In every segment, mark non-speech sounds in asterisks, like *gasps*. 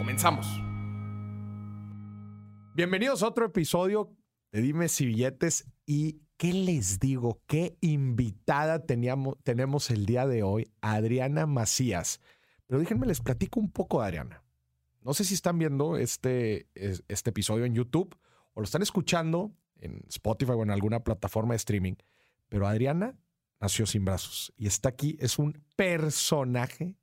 Comenzamos. Bienvenidos a otro episodio de Dime si billetes y ¿qué les digo? ¿Qué invitada teníamos, tenemos el día de hoy? Adriana Macías. Pero déjenme les platico un poco de Adriana. No sé si están viendo este, este episodio en YouTube o lo están escuchando en Spotify o en alguna plataforma de streaming, pero Adriana nació sin brazos y está aquí, es un personaje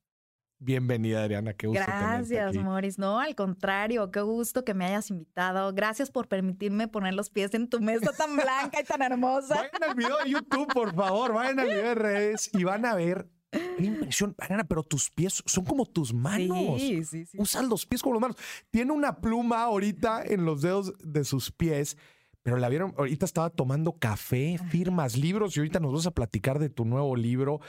Bienvenida, Adriana. Qué gusto Gracias, Moris. No, al contrario, qué gusto que me hayas invitado. Gracias por permitirme poner los pies en tu mesa tan blanca y tan hermosa. Vayan al video de YouTube, por favor. Vayan al video de redes y van a ver. Qué impresión, Adriana, pero tus pies son como tus manos. Sí, sí, sí. Usan los pies como los manos. Tiene una pluma ahorita en los dedos de sus pies pero la vieron, ahorita estaba tomando café, firmas, libros y ahorita nos vas a platicar de tu nuevo libro.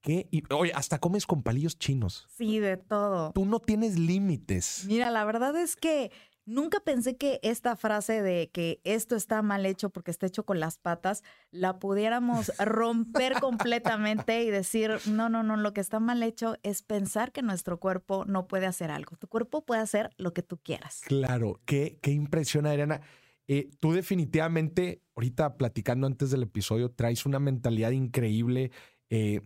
¿Qué? Y, oye, hasta comes con palillos chinos. Sí, de todo. Tú no tienes límites. Mira, la verdad es que nunca pensé que esta frase de que esto está mal hecho porque está hecho con las patas, la pudiéramos *laughs* romper completamente y decir, no, no, no, lo que está mal hecho es pensar que nuestro cuerpo no puede hacer algo. Tu cuerpo puede hacer lo que tú quieras. Claro, qué, qué impresión, Adriana. Eh, tú definitivamente, ahorita platicando antes del episodio, traes una mentalidad increíble. Eh,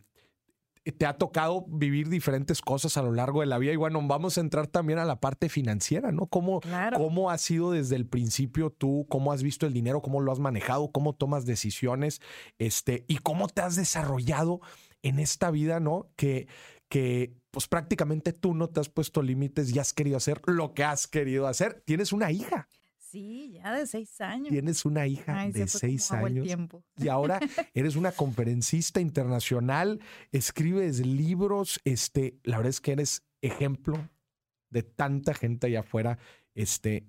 te ha tocado vivir diferentes cosas a lo largo de la vida y bueno, vamos a entrar también a la parte financiera, ¿no? ¿Cómo, cómo ha sido desde el principio tú, cómo has visto el dinero, cómo lo has manejado, cómo tomas decisiones, este, y cómo te has desarrollado en esta vida, ¿no? Que, que pues prácticamente tú no te has puesto límites y has querido hacer lo que has querido hacer. Tienes una hija. Sí, ya de seis años. Tienes una hija de seis años. Y ahora eres una conferencista internacional, escribes libros. Este, la verdad es que eres ejemplo de tanta gente allá afuera este,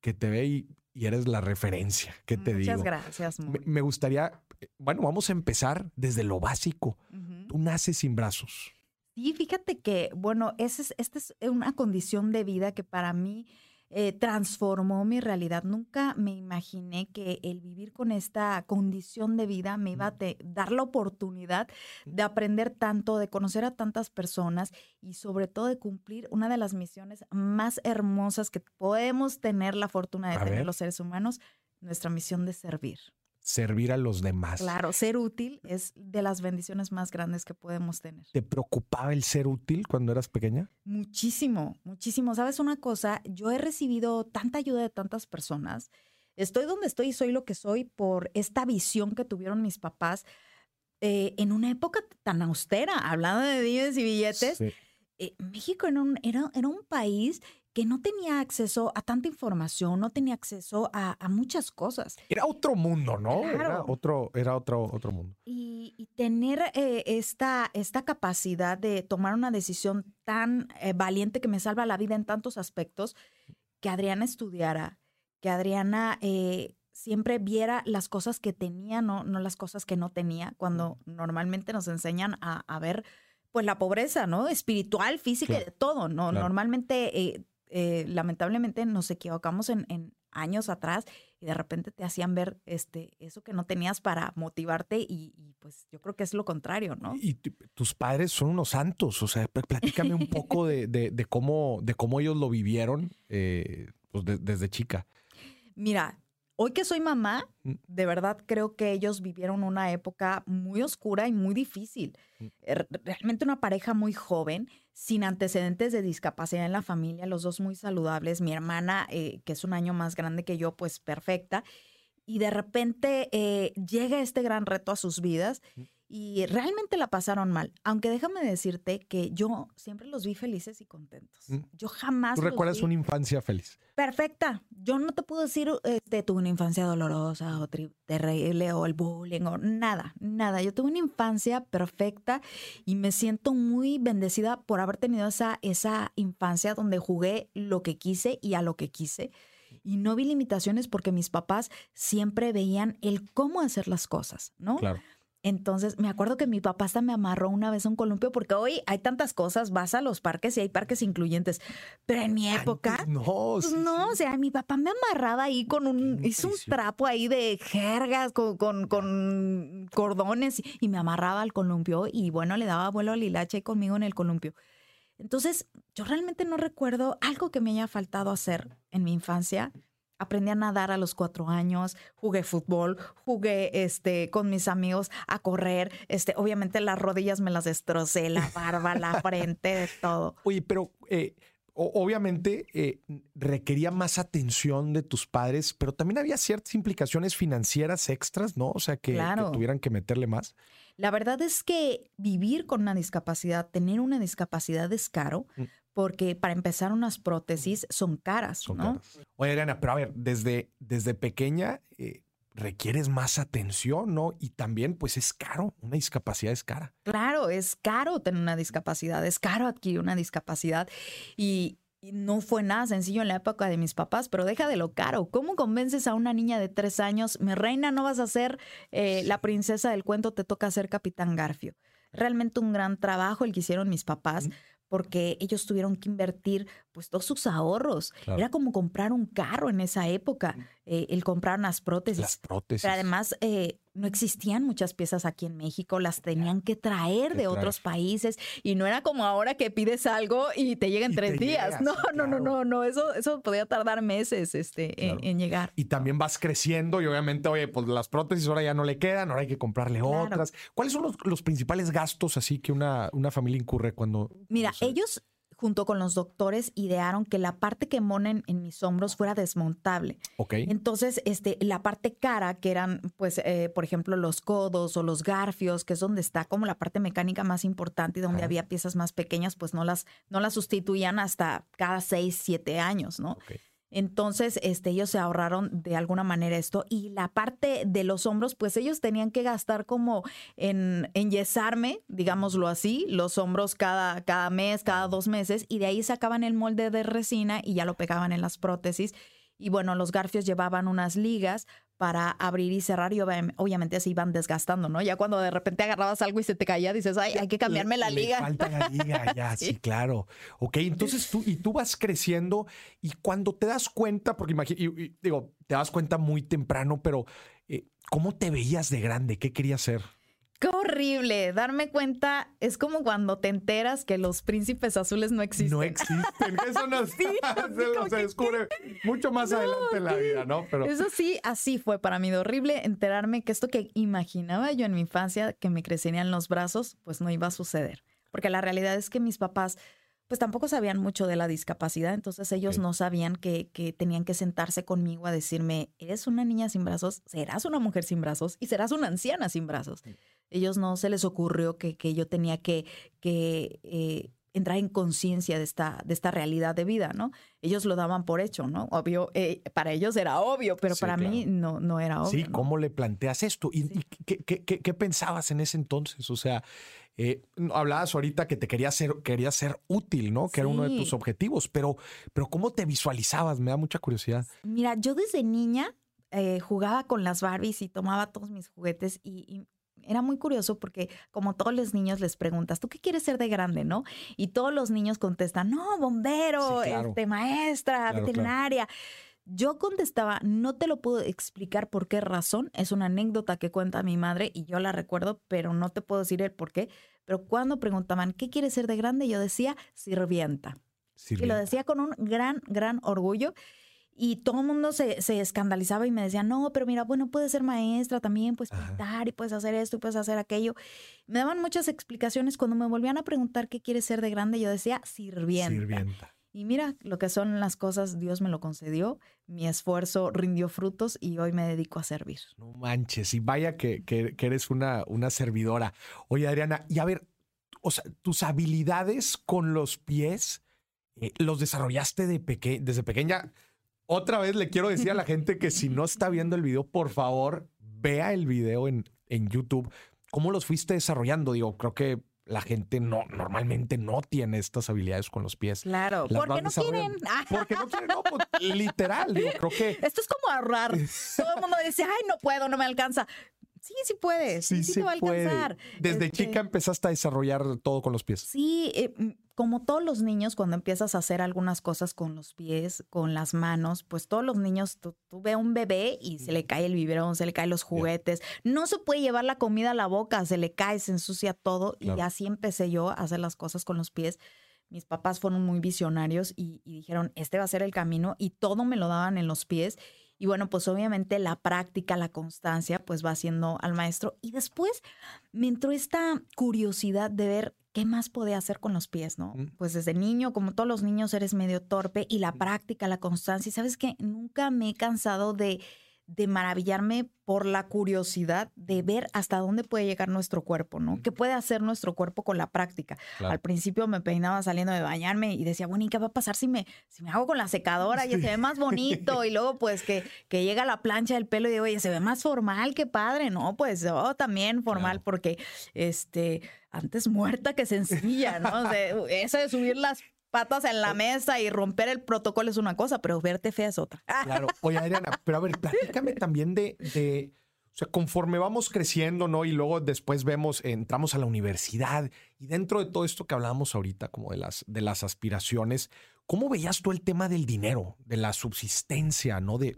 que te ve y, eres la referencia. ¿Qué te digo? Muchas gracias. Me, gustaría, eh, bueno, vamos a empezar desde lo básico. Tú naces sin brazos. Sí, fíjate que, bueno, esta es una condición de vida que para mí eh, transformó mi realidad. Nunca me imaginé que el vivir con esta condición de vida me iba a dar la oportunidad de aprender tanto, de conocer a tantas personas y sobre todo de cumplir una de las misiones más hermosas que podemos tener la fortuna de tener los seres humanos, nuestra misión de servir servir a los demás. Claro, ser útil es de las bendiciones más grandes que podemos tener. ¿Te preocupaba el ser útil cuando eras pequeña? Muchísimo, muchísimo. ¿Sabes una cosa? Yo he recibido tanta ayuda de tantas personas. Estoy donde estoy y soy lo que soy por esta visión que tuvieron mis papás eh, en una época tan austera, hablando de días y billetes. Eh, México era un, era, era un país que no tenía acceso a tanta información, no tenía acceso a, muchas cosas. Era otro mundo, ¿no? Era otro, era otro, otro mundo. Y, tener eh, esta, esta capacidad de tomar una decisión tan eh, valiente que me salva la vida en tantos aspectos, que Adriana estudiara, que Adriana eh, siempre viera las cosas que tenía, no, no las cosas que no tenía, cuando normalmente nos enseñan a, ver pues la pobreza, ¿no? Espiritual, física y de todo, ¿no? Normalmente eh, lamentablemente nos equivocamos en, años atrás y de repente te hacían ver este, eso que no tenías para motivarte y, pues yo creo que es lo contrario, ¿no? Y tus padres son unos santos, o sea, platícame un poco *laughs* de, cómo, de cómo ellos lo vivieron eh, pues desde chica. Mira, Hoy que soy mamá, mm. de verdad creo que ellos vivieron una época muy oscura y muy difícil. Mm. Er, realmente una pareja muy joven, sin antecedentes de discapacidad en la familia, los dos muy saludables, mi hermana, eh, que es un año más grande que yo, pues perfecta. Y de repente eh, llega este gran reto a sus vidas. Y realmente la pasaron mal. Aunque déjame decirte que yo siempre los vi felices y contentos. Mm. Yo jamás. ¿Tú los recuerdas vi- una infancia feliz? Perfecta. Yo no te puedo decir, este, tuve una infancia dolorosa o terrible o el bullying o nada, nada. Yo tuve una infancia perfecta y me siento muy bendecida por haber tenido esa, esa infancia donde jugué lo que quise y a lo que quise. Y no vi limitaciones porque mis papás siempre veían el cómo hacer las cosas, ¿no? Claro. Entonces, me acuerdo que mi papá hasta me amarró una vez a un columpio porque hoy hay tantas cosas, vas a los parques y hay parques incluyentes, pero en mi época... Antes no, Pues sí, no, sí. o sea, mi papá me amarraba ahí con un, hizo un trapo ahí de jergas con, con, con cordones y me amarraba al columpio y bueno, le daba vuelo al hilache conmigo en el columpio. Entonces, yo realmente no recuerdo algo que me haya faltado hacer en mi infancia. Aprendí a nadar a los cuatro años, jugué fútbol, jugué este, con mis amigos a correr. Este, obviamente las rodillas me las destrocé, la barba, la frente, de todo. Oye, pero eh, obviamente eh, requería más atención de tus padres, pero también había ciertas implicaciones financieras extras, ¿no? O sea, que, tuvieran que meterle más. La verdad es que vivir con una discapacidad, tener una discapacidad es caro, Mm. Porque para empezar unas prótesis son caras, Son ¿no? caras. Oye, Adriana, pero a ver, desde, desde pequeña eh, requieres más atención, ¿no? Y también, pues es caro, una discapacidad es cara. Claro, es caro tener una discapacidad, es caro adquirir una discapacidad y, y no fue nada sencillo en la época de mis papás, pero deja de lo caro. ¿Cómo convences a una niña de tres años, mi reina, no vas a ser eh, la princesa del cuento, te toca ser capitán Garfio? Realmente un gran trabajo el que hicieron mis papás. Porque ellos tuvieron que invertir pues todos sus ahorros. Claro. Era como comprar un carro en esa época, eh, el comprar unas prótesis. Las prótesis. Pero además eh, no existían muchas piezas aquí en México, las tenían que traer Que de traer. otros países y no era como ahora que pides algo y te llega en Y tres te días. no, no, no, no, no, eso, eso podía tardar meses este, en- en, llegar. Y también vas creciendo y obviamente, oye, pues las prótesis ahora ya no le quedan, ahora hay que comprarle Claro. otras. ¿Cuáles son los, los principales gastos así que una, una familia incurre cuando... Mira, no sé, ellos junto con los doctores idearon que la parte que monen en mis hombros fuera desmontable. Ok. Entonces, este, la parte cara, que eran, pues, eh, por ejemplo, los codos o los garfios, que es donde está como la parte mecánica más importante y donde Ajá. había piezas más pequeñas, pues no las, no las sustituían hasta cada seis, siete años, ¿no? Entonces, este, ellos se ahorraron de alguna manera esto. Y la parte de los hombros, pues ellos tenían que gastar como en enyesarme, digámoslo así, los hombros cada, cada mes, cada dos meses, y de ahí sacaban el molde de resina y ya lo pegaban en las prótesis. Y bueno, los garfios llevaban unas ligas para abrir y cerrar y obvia- obviamente se iban desgastando, ¿no? Ya cuando de repente agarrabas algo y se te caía, dices, ay, hay que cambiarme la Le liga. falta la liga, *laughs* ya, sí. Sí. claro. Ok, entonces tú, y tú vas creciendo y cuando te das cuenta, porque imagino, digo, te das cuenta muy temprano, pero eh, ¿cómo te veías de grande? ¿Qué querías ser? Qué horrible. Darme cuenta es como cuando te enteras que los príncipes azules no existen. No existen. Eso *laughs* no Sí, así se, se que- descubre mucho más adelante en la vida, ¿no? Pero Eso sí, así fue para mí de horrible enterarme que esto que imaginaba yo en mi infancia, que me crecerían los brazos, pues no iba a suceder. Porque la realidad es que mis papás, pues tampoco sabían mucho de la discapacidad, entonces ellos no sabían que, que tenían que sentarse conmigo a decirme, eres una niña sin brazos, serás una mujer sin brazos y serás una anciana sin brazos. Ellos no se les ocurrió que, que yo tenía que, que eh, entrar en conciencia de esta, de esta realidad de vida, ¿no? Ellos lo daban por hecho, ¿no? Obvio, eh, para ellos era obvio, pero Sí, para mí no, no era obvio. sí, ¿no? ¿cómo le planteas esto? ¿Y, y qué, qué- qué- qué pensabas en ese entonces? O sea, eh, hablabas ahorita que te querías ser, querías ser útil, ¿no? Que era uno de tus objetivos, pero, pero ¿cómo te visualizabas? Me da mucha curiosidad. Mira, yo desde niña eh, jugaba con las Barbies y tomaba todos mis juguetes y, y era muy curioso porque como todos los niños les preguntas, ¿tú qué quieres ser de grande, no? Y todos los niños contestan, no, bombero, Sí, claro. este, maestra, Claro, claro. veterinaria. Yo contestaba, no te lo puedo explicar por qué razón, es una anécdota que cuenta mi madre y yo la recuerdo, pero no te puedo decir el por qué. Pero cuando preguntaban, ¿qué quieres ser de grande? Yo decía, sirvienta. Y Sirvienta. lo decía con un gran, gran orgullo. Y todo el mundo se, se escandalizaba y me decía, no, pero mira, bueno, puedes ser maestra también, puedes Ajá. pintar y puedes hacer esto y puedes hacer aquello. Me daban muchas explicaciones. Cuando me volvían a preguntar qué quieres ser de grande, yo decía, sirvienta. Sirvienta. Y mira lo que son las cosas, Dios me lo concedió, mi esfuerzo rindió frutos y hoy me dedico a servir. No manches, y vaya que, que, eres una, una servidora. Oye, Adriana, y a ver, o sea, tus habilidades con los pies, eh, ¿los desarrollaste de peque desde pequeña? Otra vez le quiero decir a la *laughs* gente que si no está viendo el video, por favor, vea el video en, en YouTube. ¿Cómo los fuiste desarrollando? Digo, creo que la gente no normalmente no tiene estas habilidades con los pies. Claro, porque no quieren. *laughs* Porque no quieren, no, pues, literal, digo, creo que *laughs* esto es como ahorrar. Todo el mundo dice, "Ay, no puedo, no me alcanza." Sí, sí puedes. Sí, sí, te va a alcanzar. Desde este chica empezaste a desarrollar todo con los pies. Sí, eh, como todos los niños, cuando empiezas a hacer algunas cosas con los pies, con las manos, pues todos los niños, tú, a un bebé y se le cae el biberón, se le caen los juguetes. No se puede llevar la comida a la boca, se le cae, se ensucia todo. Y así empecé yo a hacer las cosas con los pies. Mis papás fueron muy visionarios y dijeron, este va a ser el camino y todo me lo daban en los pies. Y bueno, pues obviamente la práctica, la constancia, pues va haciendo al maestro. Y después me entró esta curiosidad de ver qué más podía hacer con los pies, ¿no? Mm. Pues desde niño, como todos los niños, eres medio torpe y la mm. práctica, la constancia. Y sabes que nunca me he cansado de de maravillarme por la curiosidad de ver hasta dónde puede llegar nuestro cuerpo, ¿no? ¿Qué puede hacer nuestro cuerpo con la práctica? Al principio me peinaba saliendo de bañarme y decía, bueno, ¿y qué va a pasar si me, si me hago con la secadora y se ve más bonito? Y luego, pues, que, que llega la plancha del pelo y digo, oye, se ve más formal, qué padre, ¿no? Pues, oh, también formal, porque, este, antes muerta que sencilla, ¿no? eso de subir las patas en la mesa y romper el protocolo es una cosa, pero verte fea es otra. *laughs* Claro. Oye, Adriana, pero a ver, platícame también de, de, o sea, conforme vamos creciendo, ¿no? Y luego después vemos, entramos a la universidad y dentro de todo esto que hablábamos ahorita, como de las, de las aspiraciones, ¿cómo veías tú el tema del dinero, de la subsistencia, ¿no? De,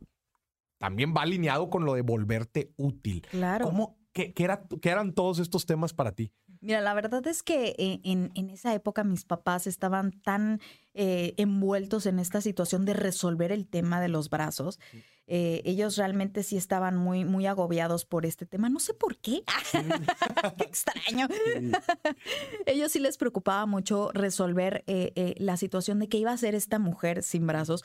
también va alineado con lo de volverte útil. Claro. ¿Cómo, qué, qué, era, qué eran todos estos temas para ti? Mira, la verdad es que eh, en, en, esa época mis papás estaban tan eh, envueltos en esta situación de resolver el tema de los brazos. Eh, ellos realmente sí estaban muy, muy agobiados por este tema. No sé por qué. *laughs* qué extraño. *laughs* ellos sí les preocupaba mucho resolver la situación de qué iba a hacer esta mujer sin brazos.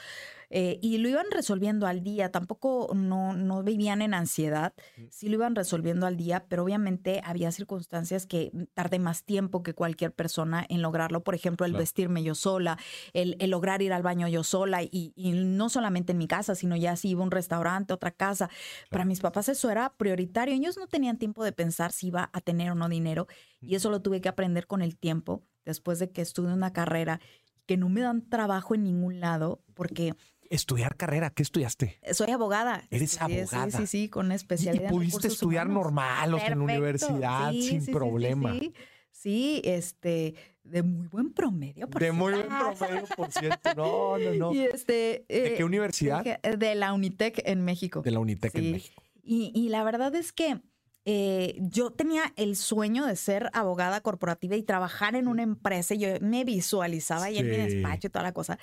y lo iban resolviendo al día. Tampoco no, no vivían en ansiedad. Sí lo iban resolviendo al día, pero obviamente había circunstancias que tardé más tiempo que cualquier persona en lograrlo. Por ejemplo, el vestirme yo sola, el, lograr ir al baño yo sola y, no solamente en mi casa, sino ya si iba a un restaurante, otra casa. Para mis papás eso era prioritario. Ellos no tenían tiempo de pensar si iba a tener o no dinero y eso lo tuve que aprender con el tiempo después de que estudié una carrera que no me dan trabajo en ningún lado porque estudiar carrera. ¿Qué estudiaste? Soy abogada. Eres abogada. Sí, sí, sí, con especialidad. Y, pudiste estudiar normal, o en la universidad, sin problema. Sí, este, de muy buen promedio. Por de muy *laughs* buen promedio, por cierto. No, no, no. Y este, ¿De qué eh, universidad? De la Unitec en México. De la Unitec en México. Y, y la verdad es que eh, yo tenía el sueño de ser abogada corporativa y trabajar en una empresa. Yo me visualizaba ahí en mi despacho y toda la cosa.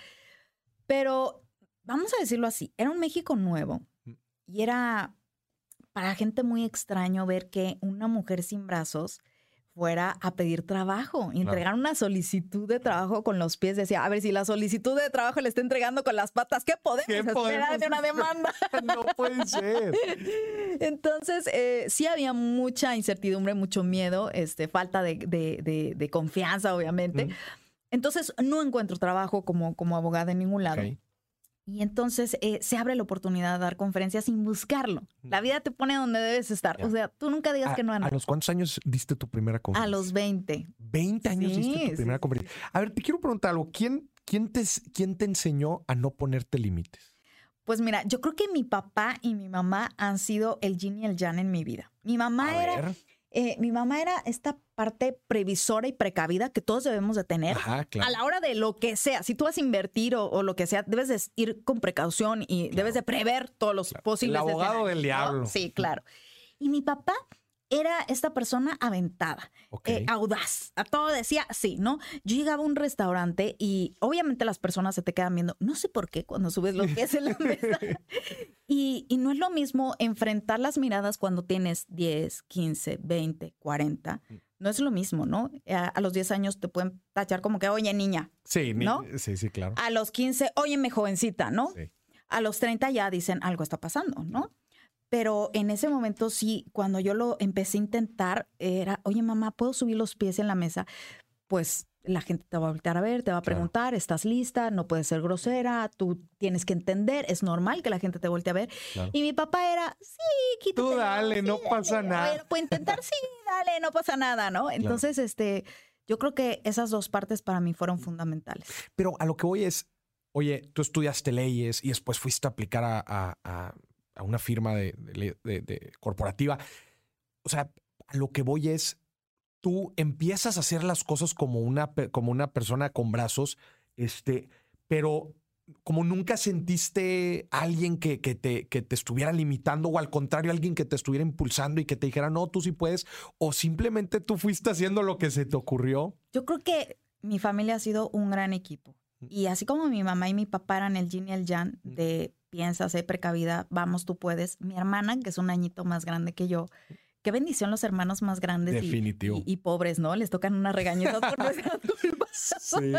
Pero vamos a decirlo así, era un México nuevo mm. y era para gente muy extraño ver que una mujer sin brazos fuera a pedir trabajo, entregar una solicitud de trabajo con los pies. Decía, a ver, si la solicitud de trabajo le está entregando con las patas, ¿qué podemos esperar de una demanda? *laughs* no puede ser. *laughs* Entonces, eh, sí había mucha incertidumbre, mucho miedo, este, falta de, confianza, obviamente. Mm. Entonces, no encuentro trabajo como, como abogada en ningún lado. Y entonces eh, se abre la oportunidad de dar conferencias sin buscarlo. La vida te pone donde debes estar. O sea, tú nunca digas que no. ¿A los cuántos años diste tu primera conferencia? A los 20. 20 años diste tu primera conferencia. A ver, te quiero preguntar algo. ¿Quién, quién, te, ¿Quién te enseñó a no ponerte límites? Pues mira, yo creo que mi papá y mi mamá han sido el yin y el yang en mi vida. Mi mamá era... Eh, mi mamá era esta parte previsora y precavida que todos debemos de tener a la hora de lo que sea. Si tú vas a invertir o, lo que sea, debes de ir con precaución y debes de prever todos los posibles. El abogado del diablo. Sí, claro. Y mi papá era esta persona aventada, eh, audaz. A todo decía sí, ¿no? Yo llegaba a un restaurante y obviamente las personas se te quedan viendo, no sé por qué cuando subes los pies en la *laughs* mesa. y, y, no es lo mismo enfrentar las miradas cuando tienes 10, 15, 20, 40 no es lo mismo, ¿no? A, los 10 años te pueden tachar como que, oye, niña. Sí, ¿no? sí, sí, claro. A los 15, óyeme, jovencita, ¿no? Sí. A los 30 ya dicen, algo está pasando, ¿no? Pero en ese momento sí, cuando yo lo empecé a intentar, era, oye, mamá, ¿puedo subir los pies en la mesa? Pues la gente te va a voltear a ver, te va a preguntar, ¿estás lista? No puedes ser grosera, tú tienes que entender, es normal que la gente te voltee a ver. Y mi papá era, sí, quítate. Tú dale, no pasa nada. puedo intentar, sí, dale, no pasa nada, ¿no? Entonces, este, yo creo que esas dos partes para mí fueron fundamentales. Pero a lo que voy es, oye, tú estudiaste leyes y después fuiste a aplicar a, a, una firma de, de corporativa. O sea, a lo que voy es, tú empiezas a hacer las cosas como una, como una persona con brazos, este, pero como nunca sentiste a alguien que, que, te, que te estuviera limitando o al contrario, alguien que te estuviera impulsando y que te dijera, no, tú sí puedes, o simplemente tú fuiste haciendo lo que se te ocurrió. Yo creo que mi familia ha sido un gran equipo. Mm. Y así como mi mamá y mi papá eran el yin y el yang mm. de piensa, sé precavida, vamos, tú puedes. Mi hermana, que es un añito más grande que yo, qué bendición los hermanos más grandes Y, pobres, ¿no? Les tocan unas regañitas por nuestra *laughs* culpa. Sí.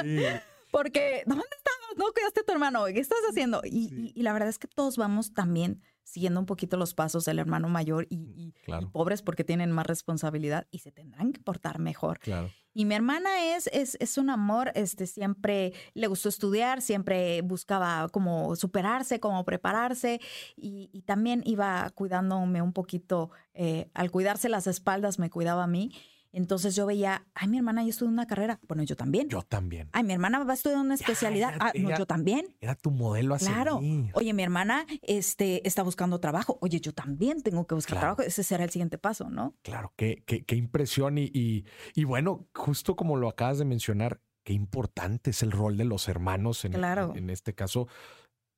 Porque, ¿dónde estabas? No cuidaste a tu hermano. ¿Qué estás haciendo? Y, la verdad es que todos vamos también siguiendo un poquito los pasos del hermano mayor y, pobres porque tienen más responsabilidad y se tendrán que portar mejor. Claro. Y mi hermana es, es, es, un amor, este, siempre le gustó estudiar, siempre buscaba como superarse, como prepararse y, también iba cuidándome un poquito, eh, al cuidarse las espaldas me cuidaba a mí. Entonces yo veía, ay, mi hermana ya estudió una carrera. Bueno, yo también. Yo también. Ay, mi hermana va a estudiar una especialidad. ah, no, yo también. Era tu modelo así. Claro. Oye, mi hermana este, está buscando trabajo. Oye, yo también tengo que buscar trabajo. Ese será el siguiente paso, ¿no? Claro, qué, qué, qué impresión. Y, y, bueno, justo como lo acabas de mencionar, qué importante es el rol de los hermanos en, claro. en, en este caso.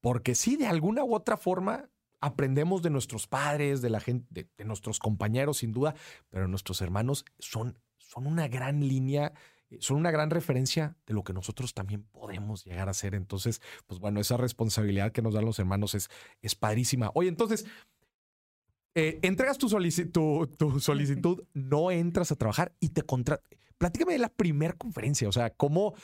Porque sí, de alguna u otra forma, aprendemos de nuestros padres, de la gente, de, nuestros compañeros, sin duda, pero nuestros hermanos son, son una gran línea, eh, son una gran referencia de lo que nosotros también podemos llegar a ser. Entonces, pues bueno, esa responsabilidad que nos dan los hermanos es, es padrísima. Oye, entonces, eh, entregas tu, solicitud, tu solicitud, *laughs* no entras a trabajar y te contratan. Platícame de la primera conferencia, o sea, ¿cómo,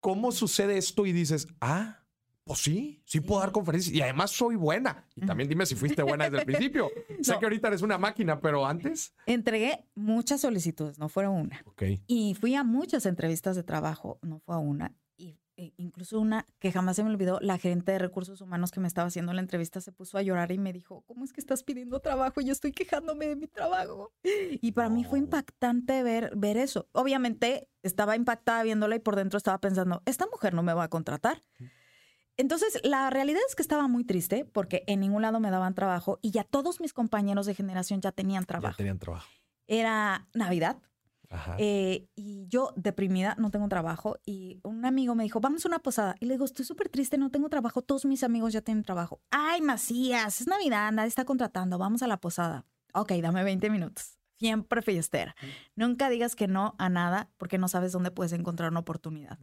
cómo sucede esto y dices, ah, pues sí, sí puedo dar conferencias y además soy buena. Y también dime si fuiste buena desde el principio. *laughs* Sé que ahorita eres una máquina, pero antes. Entregué muchas solicitudes, no fueron una. Ok. Y fui a muchas entrevistas de trabajo, no fue a una. Y e incluso una que jamás se me olvidó, la gerente de recursos humanos que me estaba haciendo la entrevista se puso a llorar y me dijo, ¿cómo es que estás pidiendo trabajo? y Yo estoy quejándome de mi trabajo. Y para mí fue impactante ver, ver eso. Obviamente estaba impactada viéndola y por dentro estaba pensando, esta mujer no me va a contratar. Entonces, la realidad es que estaba muy triste porque en ningún lado me daban trabajo y ya todos mis compañeros de generación ya tenían trabajo. Ya tenían trabajo. Era Navidad. Eh, y yo deprimida, no tengo trabajo. Y un amigo me dijo, vamos a una posada. Y le digo, estoy súper triste, no tengo trabajo. Todos mis amigos ya tienen trabajo. Ay, Macías, es Navidad, nadie está contratando. Vamos a la posada. Ok, dame 20 minutos. Siempre fiestera. Nunca digas que no a nada porque no sabes dónde puedes encontrar una oportunidad.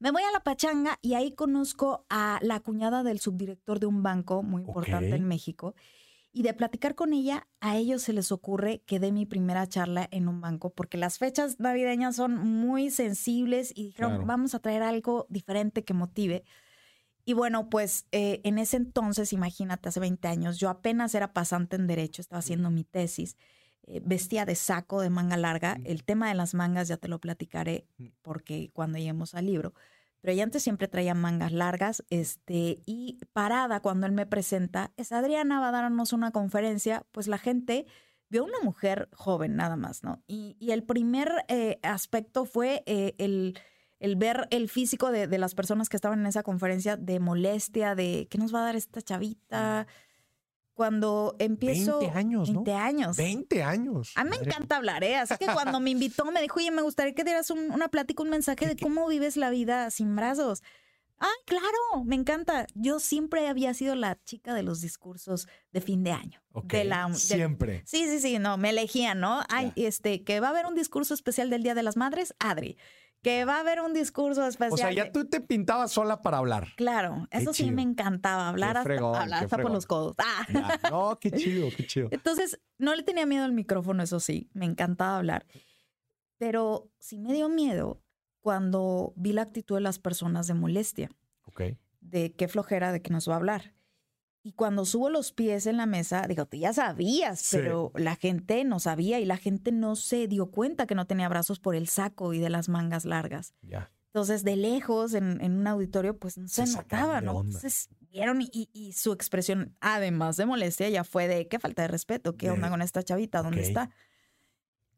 Me voy a la pachanga y ahí conozco a la cuñada del subdirector de un banco muy importante en México. Y de platicar con ella, a ellos se les ocurre que dé mi primera charla en un banco, porque las fechas navideñas son muy sensibles y dijeron, vamos a traer algo diferente que motive. Y bueno, pues eh, en ese entonces, imagínate, hace 20 años, yo apenas era pasante en Derecho, estaba haciendo mi tesis. Eh, vestía de saco de manga larga. El tema de las mangas ya te lo platicaré mm. porque cuando lleguemos al libro. Pero ella antes siempre traía mangas largas, este, y parada cuando él me presenta, es Adriana, va a darnos una conferencia, pues la gente vio una mujer joven nada más, ¿no? Y, el primer eh, aspecto fue eh, el, el, ver el físico de, de, las personas que estaban en esa conferencia, de molestia, de qué nos va a dar esta chavita. Mm cuando empiezo... 20 años, ¿no? 20 años. 20 años. A mí me encanta hablar, ¿eh? Así que cuando me invitó me dijo, oye, me gustaría que dieras una plática, un mensaje de cómo vives la vida sin brazos. Ah, claro, me encanta. Yo siempre había sido la chica de los discursos de fin de año. de la, siempre. Sí, sí, sí, no, me elegían, ¿no? Ay, este, que va a haber un discurso especial del Día de las Madres, Adri que va a haber un discurso especial. O sea, ya tú te pintabas sola para hablar. Claro, eso sí me encantaba, hablar hasta, por los codos. Ah. No, qué chido, qué chido. Entonces, no le tenía miedo al micrófono, eso sí, me encantaba hablar. Pero sí me dio miedo cuando vi la actitud de las personas de molestia. Ok. De qué flojera de que nos va a hablar. Y cuando subo los pies en la mesa, digo, tú ya sabías, Sí. pero la gente no sabía y la gente no se dio cuenta que no tenía brazos por el saco y de las mangas largas. Ya. Entonces, de lejos, en, en un auditorio, pues no se, Se notaba, ¿no? Entonces, vieron y, su expresión, además de molestia, ya fue de qué falta de respeto, qué onda con esta chavita, dónde está.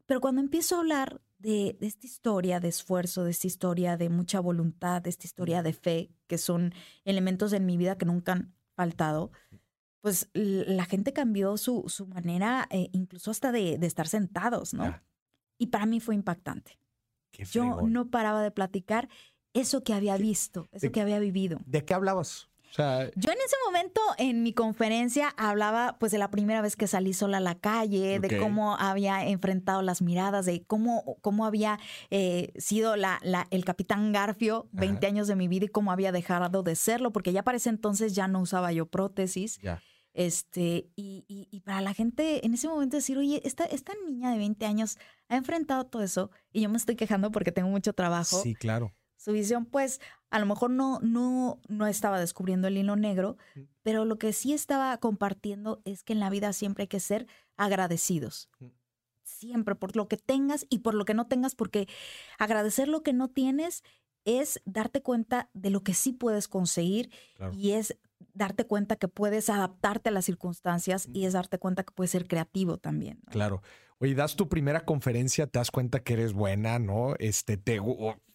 Pero cuando empiezo a hablar de, de esta historia de esfuerzo, de esta historia de mucha voluntad, de esta historia de fe, que son elementos en mi vida que nunca han faltado, pues la gente cambió su, su manera, eh, incluso hasta de, de estar sentados, ¿no? Y para mí fue impactante. Qué Yo no paraba de platicar eso que había visto, eso que había vivido. ¿De qué hablabas? O sea, Yo en ese momento en mi conferencia hablaba pues de la primera vez que salí sola a la calle, de cómo había enfrentado las miradas, de cómo, cómo había eh, sido la, la- el capitán Garfio 20 Ajá. años de mi vida y cómo había dejado de serlo, porque ya para ese entonces ya no usaba yo prótesis. Este, y, y- y para la gente en ese momento decir, oye, esta, esta niña de 20 años ha enfrentado todo eso y yo me estoy quejando porque tengo mucho trabajo. Sí, claro. Su visión, pues, a lo mejor no, no, no estaba descubriendo el hilo negro, Mm. pero lo que sí estaba compartiendo es que en la vida siempre hay que ser agradecidos. Mm. Siempre por lo que tengas y por lo que no tengas, porque agradecer lo que no tienes es darte cuenta de lo que sí puedes conseguir Claro. y es darte cuenta que puedes adaptarte a las circunstancias y es darte cuenta que puedes ser creativo también. ¿no? Claro. Oye, das tu primera conferencia, te das cuenta que eres buena, ¿no? Este, te,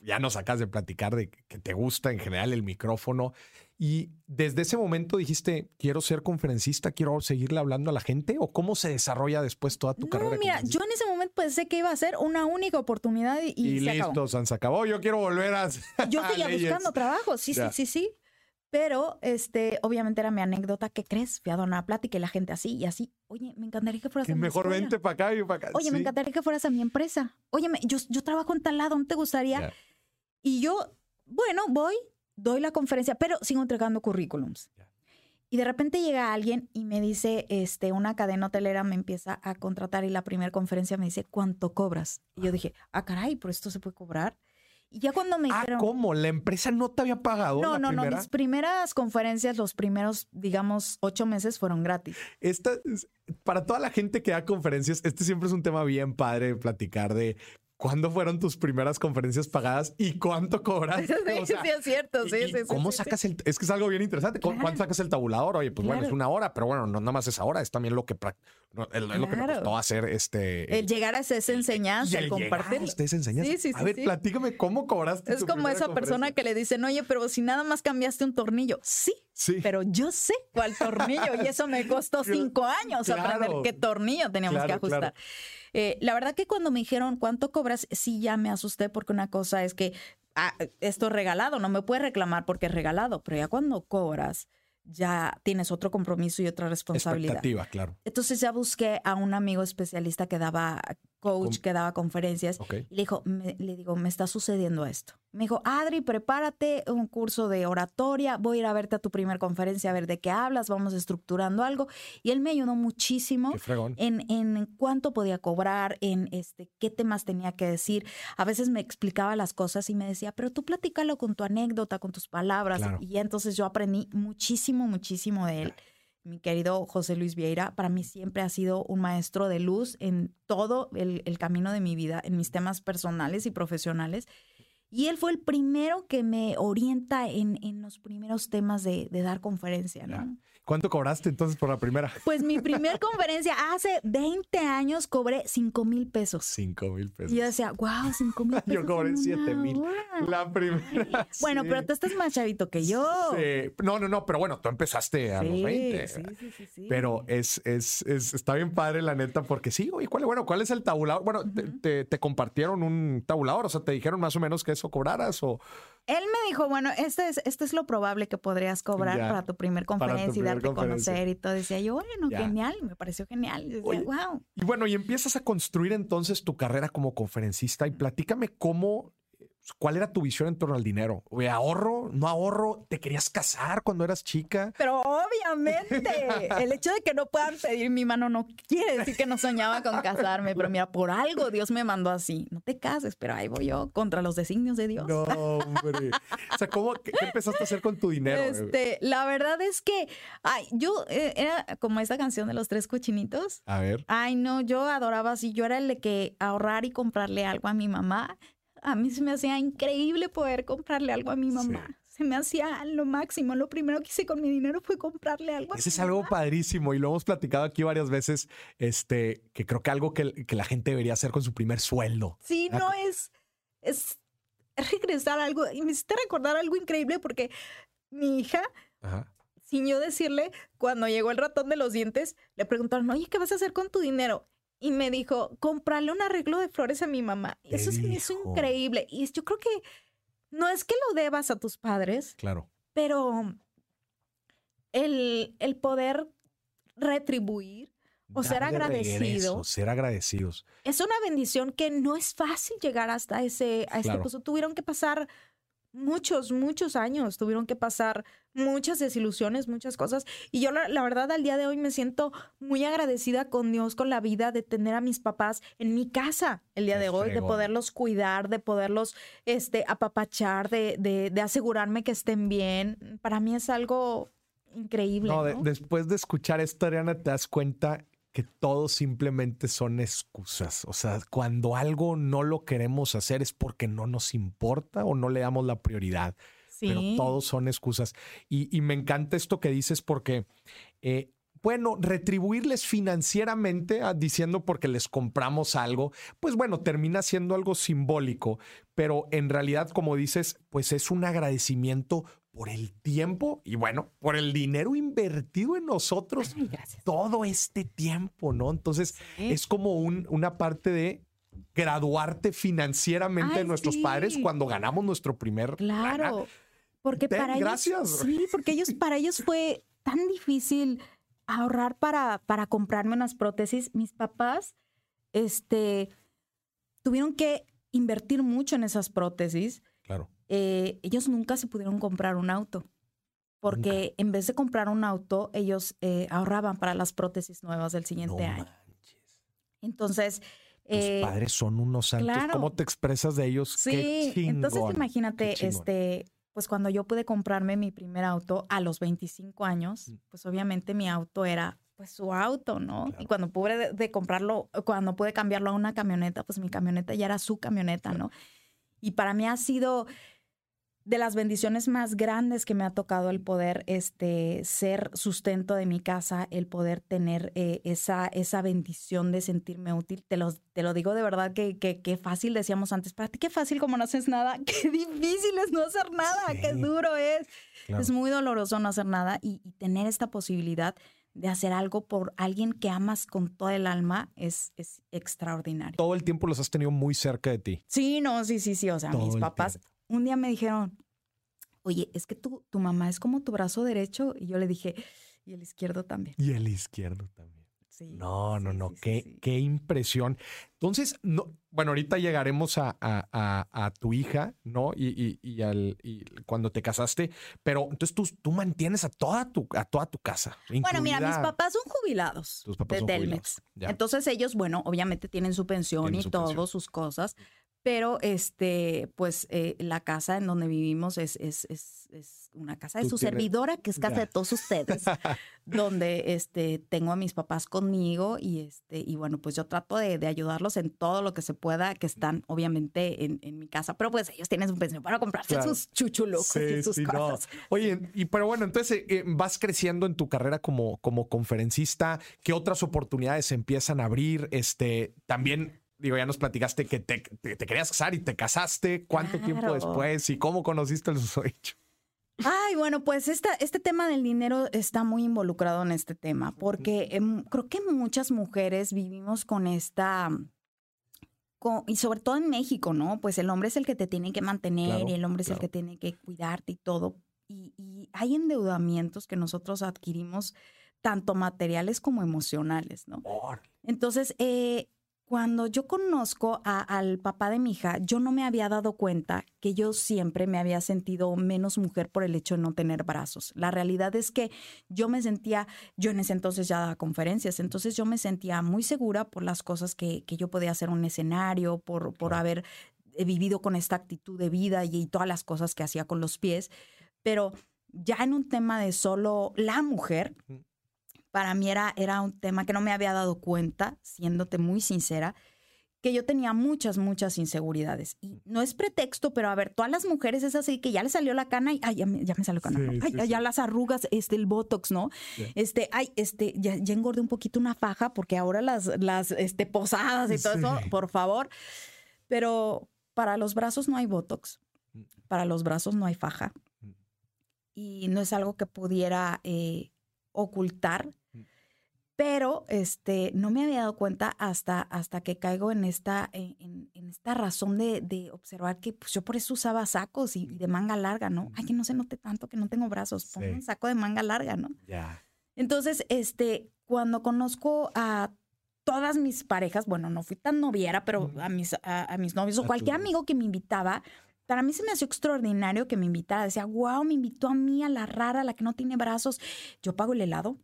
ya nos acabas de platicar de que te gusta en general el micrófono. Y desde ese momento dijiste, quiero ser conferencista, quiero seguirle hablando a la gente. ¿O cómo se desarrolla después toda tu No, carrera? mira, yo en ese momento pensé que iba a ser una única oportunidad y, y se acabó. listo, San se acabó. Yo quiero volver a. yo seguía *laughs* buscando trabajo, sí, Ya. sí, sí, sí. Pero, este, obviamente era mi anécdota, ¿qué crees? Fui a una plática y la gente así y así. Oye, me encantaría que fueras Que a mi mejor escuela. vente para acá y para acá. Oye, me encantaría que fueras a mi empresa. Oye, me- yo, yo trabajo en tal lado, ¿no te gustaría? Y yo, bueno, voy, doy la conferencia, pero sigo entregando currículums. Y de repente llega alguien y me dice, este, una cadena hotelera me empieza a contratar y la primera conferencia me dice, ¿cuánto cobras? Y yo dije, ah, caray, ¿por esto se puede cobrar? Y ya cuando me Ah, dijeron... ¿cómo? ¿La empresa no te había pagado? No, la no, no. Mis primeras conferencias, los primeros, digamos, ocho meses fueron gratis. Esta, es- para toda la gente que da conferencias, este siempre es un tema bien padre de platicar de cuándo fueron tus primeras conferencias pagadas y cuánto cobraste. *laughs* O sea, es cierto, y- y ¿Cómo sacas el.? Es que es algo bien interesante. ¿Cu- Claro. ¿Cuánto sacas el tabulador? Oye, pues bueno, es una hora, pero bueno, no nada más esa hora, es también lo que, es lo que me costó hacer este. El llegar a esa enseñanza, y el el compartir. ustedes enseñanza. Sí, sí, a sí, ver, sí. platícame cómo cobraste. Es tu como esa persona que le dicen, oye, pero si nada más cambiaste un tornillo. Sí, Sí. pero yo sé cuál tornillo y eso me costó *laughs* cinco años claro. aprender qué tornillo teníamos que claro. Eh, la verdad que cuando me dijeron cuánto cobras, sí ya me asusté porque una cosa es que ah, esto es regalado, no me puedes reclamar porque es regalado, pero ya cuando cobras ya tienes otro compromiso y otra responsabilidad. Expectativa, claro. Entonces ya busqué a un amigo especialista que daba coach, Com- que daba conferencias y le dijo, me- le digo, me está sucediendo esto. Me dijo, Adri, prepárate un curso de oratoria, voy a ir a verte a tu primera conferencia a ver de qué hablas, vamos estructurando algo. Y él me ayudó muchísimo en, en cuánto podía cobrar, en este, qué temas tenía que decir. A veces me explicaba las cosas y me decía, pero tú platícalo con tu anécdota, con tus palabras. Claro. Y entonces yo aprendí muchísimo, muchísimo de él. Mi querido José Luis Vieira, para mí siempre ha sido un maestro de luz en todo el, el camino de mi vida, en mis temas personales y profesionales. Y él fue el primero que me orienta en, en los primeros temas de, de dar conferencia, ¿no? ¿Cuánto cobraste entonces por la primera? Pues mi primer *laughs* conferencia hace 20 años cobré 5 mil pesos. Cinco mil pesos. Y yo decía, wow, 5 mil *laughs* pesos. Yo cobré en una 7,000. hora". La primera. *laughs* Bueno, sí. pero tú estás más chavito que yo. Sí. No, no, no, pero bueno, tú empezaste a los Sí, 20. sí, sí, sí, sí. Pero es, es, es- está bien padre, la neta, porque sí, oye, ¿cuál, bueno, ¿cuál es el tabulador? Bueno, te, te- te compartieron un tabulador, o sea, te dijeron más o menos que eso cobraras o Él me dijo, bueno, este es, este es lo probable que podrías cobrar Ya, para tu primer tu conferencia y primer conferencia. conocer y todo. Decía yo, bueno, Ya. genial, me pareció genial. Y decía, Oye, wow. Y bueno, y empiezas a construir entonces tu carrera como conferencista y platícame cómo ¿Cuál era tu visión en torno al dinero? ¿Ahorro? ¿No ahorro? ¿Te querías casar cuando eras chica? Pero obviamente, el hecho de que no puedan pedir mi mano no quiere decir que no soñaba con casarme, pero mira, por algo Dios me mandó así. No te cases, pero ahí voy yo contra los designios de Dios. No, hombre. O sea, ¿cómo, qué, empezaste a hacer con tu dinero? Este, la verdad es que, ay, yo eh, era como esa canción de los tres cochinitos. A ver. Ay, no, yo adoraba así. Yo era el de que ahorrar y comprarle algo a mi mamá a mí se me hacía increíble poder comprarle algo a mi mamá. Se me hacía lo máximo. Lo primero que hice con mi dinero fue comprarle algo. Ese es algo padrísimo y lo hemos platicado aquí varias veces, este, que creo que algo que, la gente debería hacer con su primer sueldo. Sí, no es, es regresar a algo. Y me hiciste recordar algo increíble porque mi hija, sin yo decirle, cuando llegó el ratón de los dientes, le preguntaron, oye, ¿qué vas a hacer con tu dinero? Y me dijo, comprarle un arreglo de flores a mi mamá. Eso es increíble. Y yo creo que no es que lo debas a tus padres. Claro. Pero el, el poder retribuir o ser agradecido. ser agradecidos. Es una bendición que no es fácil llegar hasta ese, a este punto. Tuvieron que pasar muchos, muchos años. Tuvieron que pasar muchas desilusiones, muchas cosas. Y yo la, verdad al día de hoy me siento muy agradecida con Dios, con la vida, de tener a mis papás en mi casa el día de hoy, de poderlos cuidar, de poderlos este, apapachar, de, de, asegurarme que estén bien. Para mí es algo increíble. No, después de escuchar esto, Ariana, te das cuenta que todo simplemente son excusas. O sea, cuando algo no lo queremos hacer es porque no nos importa o no le damos la prioridad. Pero todos son excusas. Y, me encanta esto que dices porque, eh, bueno, retribuirles financieramente ah, diciendo porque les compramos algo, pues bueno, termina siendo algo simbólico, pero en realidad, como dices, pues es un agradecimiento por el tiempo y bueno, por el dinero invertido en nosotros todo este tiempo, ¿no? Entonces es como un, una parte de graduarte financieramente de nuestros padres cuando ganamos nuestro primer. Claro, porque para gracias. ellos. Sí, porque ellos, para ellos fue tan difícil ahorrar para, para comprarme unas prótesis. Mis papás, este, tuvieron que invertir mucho en esas prótesis. Claro. Eh, ellos nunca se pudieron comprar un auto. Porque en vez de comprar un auto, ellos eh, ahorraban para las prótesis nuevas del siguiente año. Entonces. Tus eh, padres son unos santos. ¿Cómo te expresas de ellos? Sí, entonces imagínate, este, pues cuando yo pude comprarme mi primer auto a los 25 años, mm. pues obviamente mi auto era pues su auto, ¿no? Y cuando pude de, comprarlo, cuando pude cambiarlo a una camioneta, pues mi camioneta ya era su camioneta, ¿no? Y para mí ha sido de las bendiciones más grandes que me ha tocado el poder este, ser sustento de mi casa, el poder tener eh, esa, esa bendición de sentirme útil. Te lo, te lo digo de verdad que, que, fácil decíamos antes. Para ti qué fácil como no haces nada. *laughs* Qué difícil es no hacer nada. Qué duro es. Es muy doloroso no hacer nada y, tener esta posibilidad de hacer algo por alguien que amas con todo el alma es, es extraordinario. Todo el tiempo los has tenido muy cerca de ti. Sí, no, sí, sí, sí. O sea, mis papás un día me dijeron, oye, es que tu, tu mamá es como tu brazo derecho. Y yo le dije, y el izquierdo también. Y el izquierdo también. Sí, no, no, no, qué, qué impresión. Entonces, no, bueno, ahorita llegaremos a, a, tu hija, ¿no? Y, y, al, y, cuando te casaste, pero entonces tú, tú mantienes a toda tu, a toda tu casa. Bueno, mira, mis papás son jubilados Tus papás de son Telmex. Entonces ellos, bueno, obviamente tienen su pensión y todo, sus cosas, pero este, pues eh, la casa en donde vivimos es, es, es, es una casa de su servidora, que es casa de todos ustedes, *laughs* donde este, tengo a mis papás conmigo y, este, y bueno, pues yo trato de, de ayudarlos en todo lo que se pueda, que están obviamente en, en, mi casa, pero pues ellos tienen su pensión para comprarse sus chuchulucos y sus cosas. Oye, y pero bueno, entonces eh, vas creciendo en tu carrera como, como conferencista, ¿qué otras oportunidades empiezan a abrir? Este, también digo, ya nos platicaste que te, querías casar y te casaste. ¿Cuánto tiempo después y cómo conociste el susodicho? Ay, bueno, pues esta, este tema del dinero está muy involucrado en este tema, porque em, creo que muchas mujeres vivimos con esta, y sobre todo en México, ¿no? Pues el hombre es el que te tiene que mantener y el hombre es el que tiene que cuidarte y todo. Y, y hay endeudamientos que nosotros adquirimos, tanto materiales como emocionales, ¿no? Entonces, eh, cuando yo conozco al papá de mi hija, yo no me había dado cuenta que yo siempre me había sentido menos mujer por el hecho de no tener brazos. La realidad es que yo me sentía, yo en ese entonces ya daba conferencias, entonces yo me sentía muy segura por las cosas que, que yo podía hacer un escenario, por, por haber vivido con esta actitud de vida y, y todas las cosas que hacía con los pies. Pero ya en un tema de solo la mujer, para mí era, era un tema que no me había dado cuenta, siéndote muy sincera, que yo tenía muchas, muchas inseguridades. Y no es pretexto, pero a ver, todas las mujeres es así que ya le salió la cana y ay, ya me, ya me salió cana. ay, ya las arrugas, este, el botox, ¿no? Este, ay, este, ya, ya, engordé un poquito una faja porque ahora las, las, este, posadas y todo eso, por favor. Pero para los brazos no hay botox, mm. para los brazos no hay faja. Mm. Y no es algo que pudiera eh, ocultar pero este, no me había dado cuenta hasta, hasta que caigo en esta, en, esta razón de, observar que pues, yo por eso usaba sacos y, de manga larga, ¿no? Ay, que no se note tanto que no tengo brazos, pongo un saco de manga larga, ¿no? Ya. Entonces, este, cuando conozco a todas mis parejas, bueno, no fui tan noviera, pero a mis, a, mis novios o cualquier amigo que me invitaba, para mí se me hacía extraordinario que me invitara. Decía, wow, me invitó a mí, a la rara, a la que no tiene brazos. Yo pago el helado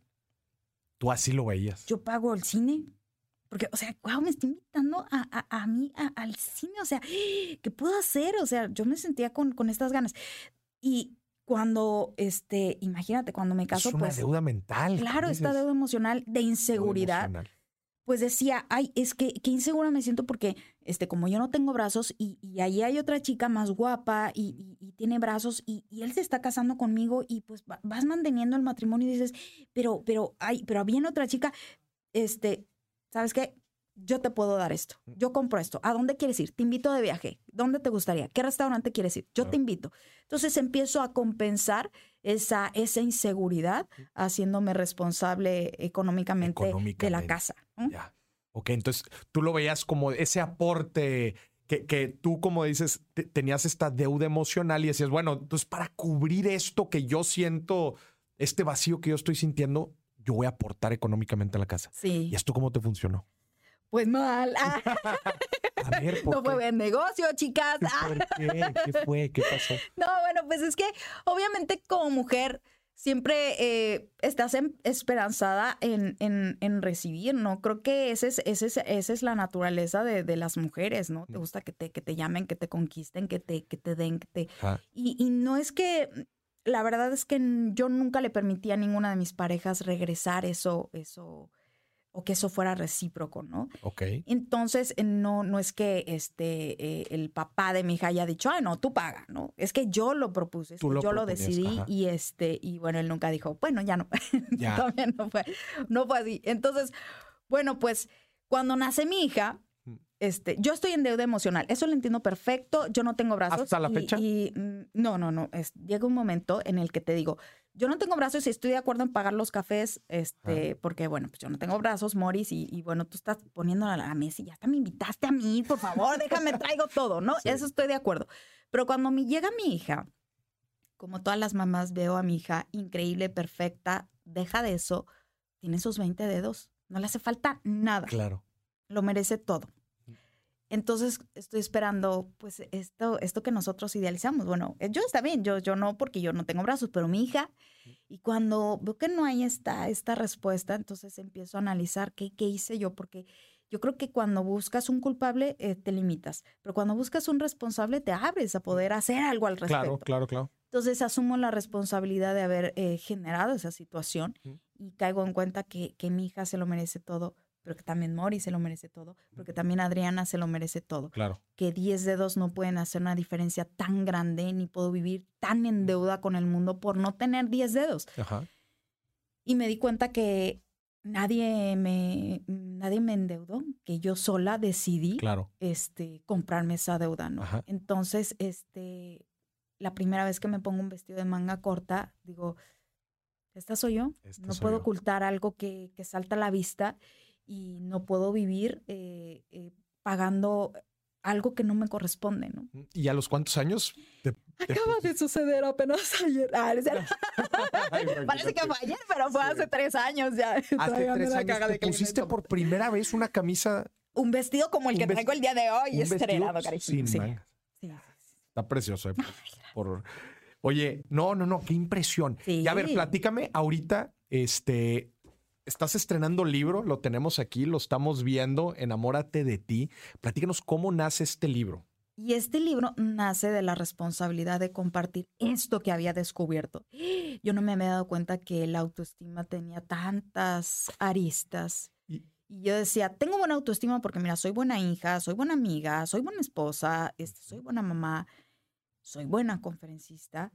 Tú así lo veías. Yo pago el cine. Porque, o sea, wow, me está invitando a, a, a mí al cine. O sea, *gasps* ¿qué puedo hacer? O sea, yo me sentía con, con estas ganas. Y cuando, este, imagínate, cuando me caso, es una pues. deuda mental. Claro, esta deuda emocional de inseguridad pues decía, ay, es que qué insegura me siento porque, este, como yo no tengo brazos y, y ahí hay otra chica más guapa y, y, tiene brazos y, él se está casando conmigo y pues vas manteniendo el matrimonio y dices, pero, pero, ay, pero había otra chica, este, ¿sabes qué? Yo te puedo dar esto, mm. yo compro esto, ¿a dónde quieres ir? Te invito de viaje, ¿dónde te gustaría? ¿Qué restaurante quieres ir? Yo te invito. Entonces empiezo a compensar esa, esa inseguridad mm. haciéndome responsable económicamente, de la casa. Ya. Ok, entonces tú lo veías como ese aporte que, que tú, como dices, tenías esta deuda emocional y decías, bueno, entonces para cubrir esto que yo siento, este vacío que yo estoy sintiendo, yo voy a aportar económicamente a la casa. Sí. ¿Y esto cómo te funcionó? Pues mal. *laughs* *laughs* no fue buen negocio, chicas. ¿Por *laughs* qué? ¿Qué fue? ¿Qué pasó? No, bueno, pues es que obviamente como mujer siempre eh, estás esperanzada en, en, recibir, ¿no? Creo que ese es, ese es, esa es la naturaleza de, las mujeres, ¿no? Te gusta que te, que te llamen, que te conquisten, que te, que te den, que te... Y, y no es que, la verdad es que yo nunca le permití a ninguna de mis parejas regresar eso, eso o que eso fuera recíproco, ¿no? Ok. Entonces, no, no es que este, eh, el papá de mi hija haya dicho, ay, no, tú paga, ¿no? Es que yo lo propuse, yo lo decidí y este, y bueno, él nunca dijo, bueno, ya no, *laughs* ya. También no fue, no fue así. Entonces, bueno, pues cuando nace mi hija, este, yo estoy en deuda emocional, eso lo entiendo perfecto, yo no tengo brazos. ¿Hasta la fecha? Y, mm, no, no, no, es, llega un momento en el que te digo, yo no tengo brazos y estoy de acuerdo en pagar los cafés, este, porque bueno, pues yo no tengo brazos, Morris, y, bueno, tú estás poniendo a la mesa y ya hasta me invitaste a mí, por favor, déjame, traigo todo, ¿no? *laughs* Eso estoy de acuerdo. Pero cuando me llega mi hija, como todas las mamás, veo a mi hija increíble, perfecta, deja de eso, tiene sus 20 dedos, no le hace falta nada. Claro. Lo merece todo. Entonces estoy esperando, pues, esto, esto que nosotros idealizamos. Bueno, eh, yo está bien, yo, yo no, porque yo no tengo brazos, pero mi hija. Y cuando veo que no hay esta, esta respuesta, entonces empiezo a analizar qué, qué hice yo, porque yo creo que cuando buscas un culpable, eh, te limitas, pero cuando buscas un responsable, te abres a poder hacer algo al respecto. Claro, claro, claro. Entonces asumo la responsabilidad de haber eh, generado esa situación y caigo en cuenta que, que mi hija se lo merece todo pero que también Mori se lo merece todo, porque también Adriana se lo merece todo. Claro. Que 10 dedos no pueden hacer una diferencia tan grande, ni puedo vivir tan en deuda con el mundo por no tener 10 dedos. Ajá. Y me di cuenta que nadie me, nadie me endeudó, que yo sola decidí claro. este, comprarme esa deuda, ¿no? Entonces, este, la primera vez que me pongo un vestido de manga corta, digo, esta soy yo, no puedo ocultar algo que, que salta a la vista y no puedo vivir eh, eh, pagando algo que no me corresponde, ¿no? Mm, ¿Y a los cuántos años? Acaba de suceder apenas *laughs* ayer. Ah, *laughs* Parece que fue ayer, pero fue hace tres años ya. *laughs* Hace tres años te pusiste por primera vez una camisa un vestido como el que traigo el día de hoy, estrenado, cariño. Sí, sí, Está precioso. eh, por- Oye, no, no, no, qué impresión. Sí. Y a ver, platícame ahorita, este, estás estrenando libro, lo tenemos aquí, lo estamos viendo, Enamórate de ti. Platícanos cómo nace este libro. Y este libro nace de la responsabilidad de compartir esto que había descubierto. *gasps* Yo no me había dado cuenta que la autoestima tenía tantas aristas. Y- Y yo decía, tengo buena autoestima porque mira, soy buena hija, soy buena amiga, soy buena esposa, este, soy buena mamá, soy buena conferencista,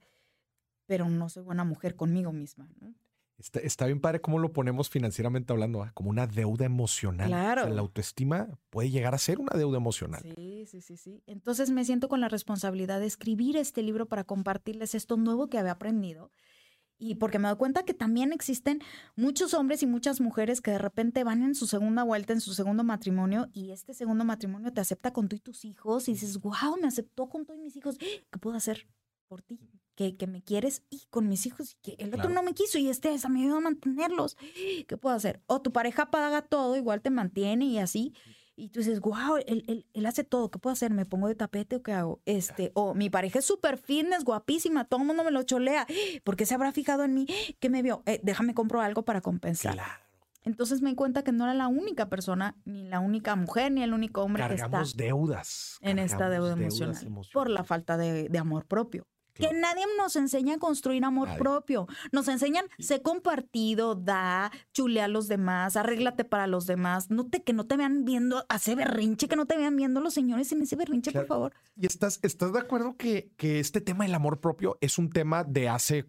pero no soy buena mujer conmigo misma. ¿no? Está, está bien padre cómo lo ponemos financieramente hablando, ¿ah? como una deuda emocional. Claro. O sea, la autoestima puede llegar a ser una deuda emocional. Sí, sí, sí, sí. Entonces me siento con la responsabilidad de escribir este libro para compartirles esto nuevo que había aprendido. Y porque me doy cuenta que también existen muchos hombres y muchas mujeres que de repente van en su segunda vuelta, en su segundo matrimonio, y este segundo matrimonio te acepta con tú y tus hijos, y dices, wow, me aceptó con todos mis hijos, ¿qué puedo hacer por ti? Que, que me quieres y con mis hijos, y que el otro Claro. no me quiso, y este me ayuda a mantenerlos. *gasps* ¿Qué puedo hacer? O tu pareja paga todo, igual te mantiene y así. Y tú dices, wow, él, él, él hace todo, ¿qué puedo hacer? ¿Me pongo de tapete o qué hago? Este, o mi pareja es súper fitness, guapísima, todo el mundo me lo cholea. *gasps* ¿Por qué se habrá fijado en mí? *gasps* ¿Qué me vio? Eh, déjame compro algo para compensar. Claro. Entonces me di cuenta que no era la única persona, ni la única mujer, ni el único hombre que Cargamos está deudas. en esta deuda deudas emocional, por la falta de, de amor propio. Que nadie nos enseña a construir amor Nadie. propio. Nos enseñan, sé compartido, da, chulea a los demás, arréglate para los demás. No te, que no te vean viendo, hace berrinche, que no te vean viendo los señores en ese berrinche, Claro. por favor. ¿Y estás, estás de acuerdo que, que este tema del amor propio es un tema de hace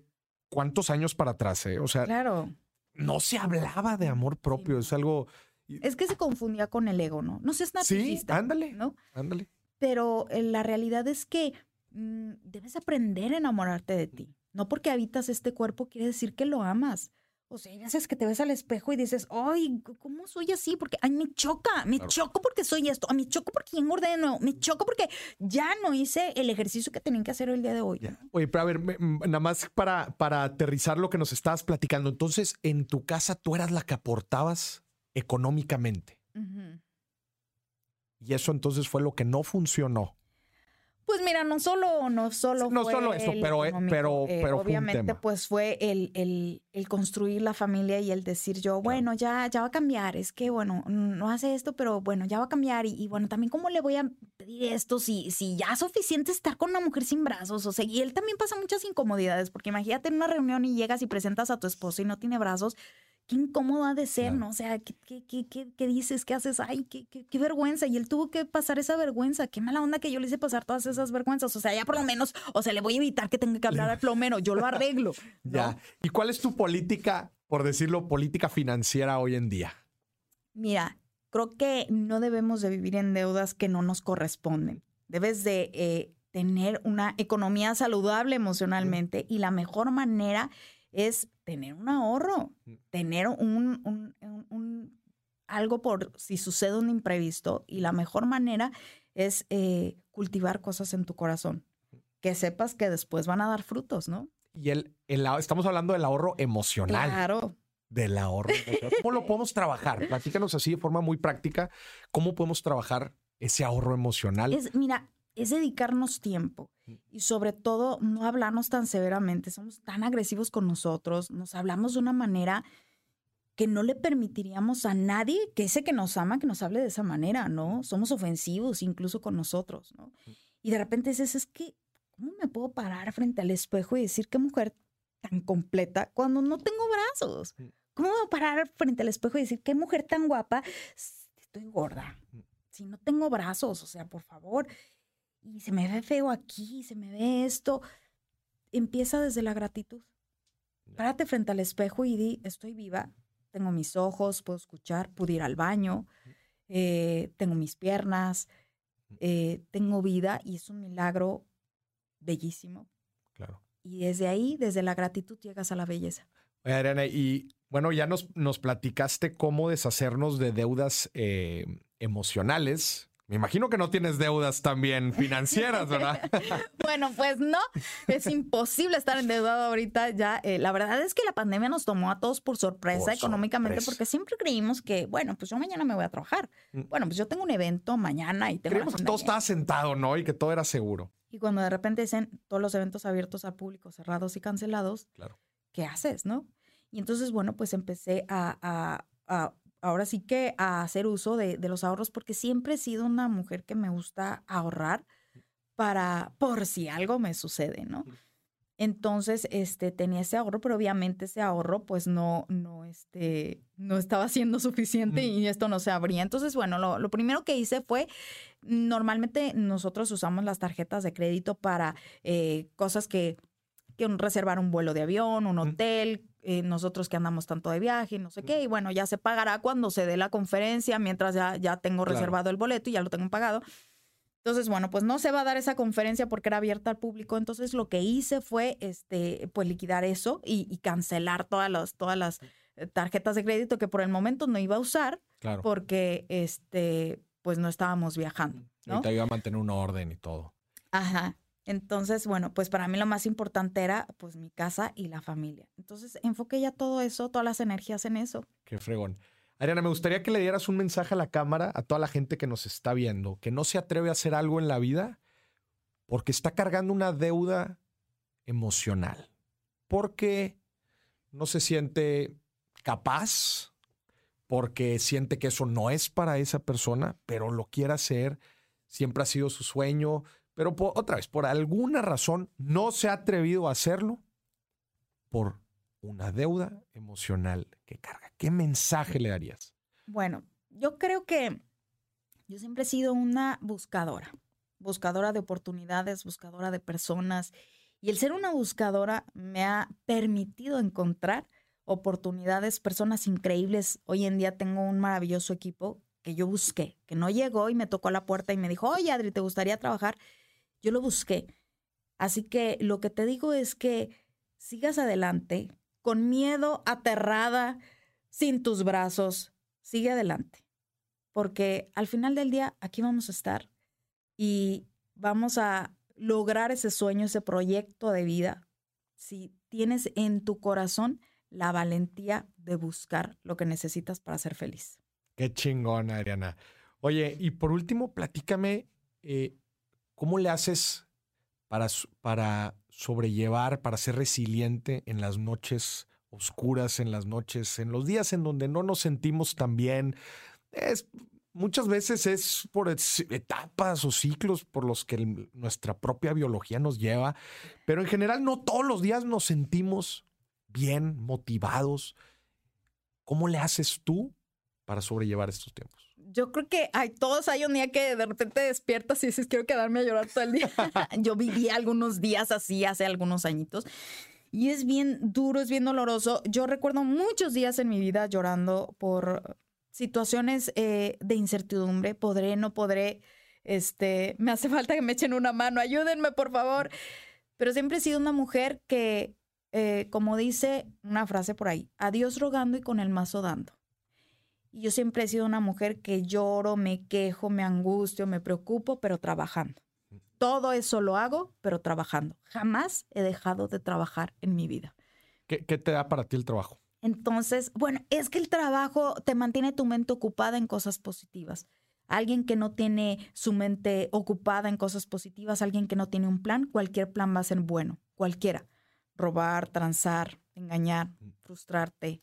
cuántos años para atrás? eh? O sea, Claro. no se hablaba de amor propio, es algo... Es que se confundía con el ego, ¿no? No seas Sí, narcisista. ándale, ¿no? ándale. Pero eh, la realidad es que mm, debes aprender a enamorarte de ti. No porque habitas este cuerpo quiere decir que lo amas. O sea, hay veces que te ves al espejo y dices, ay, ¿cómo soy así? Porque, ay, me choca, me Claro. choco porque soy esto, a me choco porque engordé de nuevo, me choco porque ya no hice el ejercicio que tenía que hacer el día de hoy. Oye, pero a ver, me- m- nada más para, para aterrizar lo que nos estabas platicando. Entonces, en tu casa tú eras la que aportabas económicamente. Y eso entonces fue lo que no funcionó. Pues mira, no solo, no solo no fue solo eso, pero, eh, económico, pero- eh, pero fue un obviamente tema. pues fue el, el, el construir la familia y el decir yo, bueno, ya, ya va a cambiar, es que bueno, no hace esto, pero bueno, ya va a cambiar y, y, bueno, también cómo le voy a pedir esto si, si ya es suficiente estar con una mujer sin brazos, o sea, y él también pasa muchas incomodidades, porque imagínate en una reunión y llegas y presentas a tu esposo y no tiene brazos, qué incómodo ha de ser, Claro. ¿no? O sea, ¿qué, qué, qué, qué, dices? ¿Qué haces? Ay, qué, qué, qué vergüenza. Y él tuvo que pasar esa vergüenza. Qué mala onda que yo le hice pasar todas esas vergüenzas. O sea, ya por lo menos, o sea, le voy a evitar que tenga que hablar al plomero. Yo lo arreglo. *laughs* ¿no? Ya. ¿Y cuál es tu política, por decirlo, política financiera hoy en día? Mira, creo que no debemos de vivir en deudas que no nos corresponden. Debes de eh, tener una economía saludable emocionalmente y la mejor manera es tener un ahorro, Mm. tener un, un- un- un- algo por si sucede un imprevisto y la mejor manera es eh, cultivar cosas en tu corazón, que sepas que después van a dar frutos, ¿no? Y el, el estamos hablando del ahorro emocional. Claro. Del ahorro. emocional. ¿Cómo lo podemos *laughs* trabajar? Platícanos así de forma muy práctica. ¿Cómo podemos trabajar ese ahorro emocional? Es, mira, es dedicarnos tiempo y sobre todo no hablarnos tan severamente. Somos tan agresivos con nosotros, nos hablamos de una manera que no le permitiríamos a nadie que ese que nos ama que nos hable de esa manera, ¿no? Somos ofensivos incluso con nosotros, ¿no? Y de repente dices, es que, ¿cómo me puedo parar frente al espejo y decir qué mujer tan completa cuando no tengo brazos? ¿Cómo me voy a parar frente al espejo y decir qué mujer tan guapa? Estoy gorda. Si no tengo brazos, o sea, por favor. Y se me ve feo aquí, se me ve esto. Empieza desde la gratitud. Párate frente al espejo y di, estoy viva, tengo mis ojos, puedo escuchar, puedo ir al baño, eh, tengo mis piernas, eh, tengo vida y es un milagro bellísimo. Claro. Y desde ahí, desde la gratitud, llegas a la belleza. Oye, Adriana, y bueno, ya nos, nos platicaste cómo deshacernos de deudas eh, emocionales. Me imagino que no tienes deudas también financieras, ¿verdad? *laughs* bueno, pues no, es imposible estar endeudado ahorita ya. Eh, la verdad es que la pandemia nos tomó a todos por sorpresa económicamente porque siempre creímos que, bueno, pues yo mañana me voy a trabajar. Mm. Bueno, pues yo tengo un evento mañana y tengo... Creímos que todo estaba sentado, ¿no? Y que todo era seguro. Y cuando de repente dicen todos los eventos abiertos al público, cerrados y cancelados, claro. ¿qué haces, no? Y entonces, bueno, pues empecé a ahora sí que a hacer uso de, los ahorros porque siempre he sido una mujer que me gusta ahorrar para por si algo me sucede, ¿no? Entonces, este, tenía ese ahorro, pero obviamente ese ahorro, pues no, no, este, no estaba siendo suficiente y esto no se abría. Entonces, bueno, lo, primero que hice fue, normalmente nosotros usamos las tarjetas de crédito para eh, cosas que, que reservar un vuelo de avión, un hotel, eh, nosotros que andamos tanto de viaje, no sé qué, y bueno, ya se pagará cuando se dé la conferencia, mientras ya, ya tengo reservado el boleto y ya lo tengo pagado. Entonces, bueno, pues no se va a dar esa conferencia porque era abierta al público. Entonces, lo que hice fue, este, pues liquidar eso y, cancelar todas las, todas las eh, tarjetas de crédito que por el momento no iba a usar porque, este, pues no estábamos viajando. ¿no? te iba a mantener un orden y todo. Ajá. Entonces, bueno, pues para mí lo más importante era pues mi casa y la familia. Entonces, enfoqué ya todo eso, todas las energías en eso. Qué fregón. Ariana, me gustaría que le dieras un mensaje a la cámara, a toda la gente que nos está viendo, que no se atreve a hacer algo en la vida porque está cargando una deuda emocional, porque no se siente capaz, porque siente que eso no es para esa persona, pero lo quiere hacer, siempre ha sido su sueño, pero otra vez, por alguna razón no se ha atrevido a hacerlo por una deuda emocional que carga. ¿Qué mensaje le darías? Bueno, yo creo que yo siempre he sido una buscadora, buscadora de oportunidades, buscadora de personas. Y el ser una buscadora me ha permitido encontrar oportunidades, personas increíbles. Hoy en día tengo un maravilloso equipo que yo busqué, que no llegó y me tocó a la puerta y me dijo, oye Adri, ¿te gustaría trabajar? Yo lo busqué. Así que lo que te digo es que sigas adelante, con miedo, aterrada, sin tus brazos, sigue adelante. Porque al final del día aquí vamos a estar y vamos a lograr ese sueño, ese proyecto de vida, si tienes en tu corazón la valentía de buscar lo que necesitas para ser feliz. Qué chingón, Adriana. Oye, y por último, platícame, eh, ¿Cómo le haces para, para sobrellevar, para ser resiliente en las noches oscuras, en las noches, en los días en donde no nos sentimos tan bien? Es, muchas veces es por etapas o ciclos por los que nuestra propia biología nos lleva, pero en general no todos los días nos sentimos bien, motivados. ¿Cómo le haces tú para sobrellevar estos tiempos? Yo creo que hay, todos hay un día que de repente despiertas y dices, quiero quedarme a llorar todo el día. *laughs* *laughs* yo viví algunos días así hace algunos añitos. Y es bien duro, es bien doloroso. Yo recuerdo muchos días en mi vida llorando por situaciones eh, de incertidumbre. Podré, no podré. Este, me hace falta que me echen una mano. Ayúdenme, por favor. Pero siempre he sido una mujer que, eh, como dice una frase por ahí, a Dios rogando y con el mazo dando. Y yo siempre he sido una mujer que lloro, me quejo, me angustio, me preocupo, pero trabajando. Todo eso lo hago, pero trabajando. Jamás he dejado de trabajar en mi vida. ¿Qué, te da para ti el trabajo? Entonces, bueno, es que el trabajo te mantiene tu mente ocupada en cosas positivas. Alguien que no tiene su mente ocupada en cosas positivas, alguien que no tiene un plan, cualquier plan va a ser bueno, cualquiera. Robar, transar, engañar, mm. frustrarte,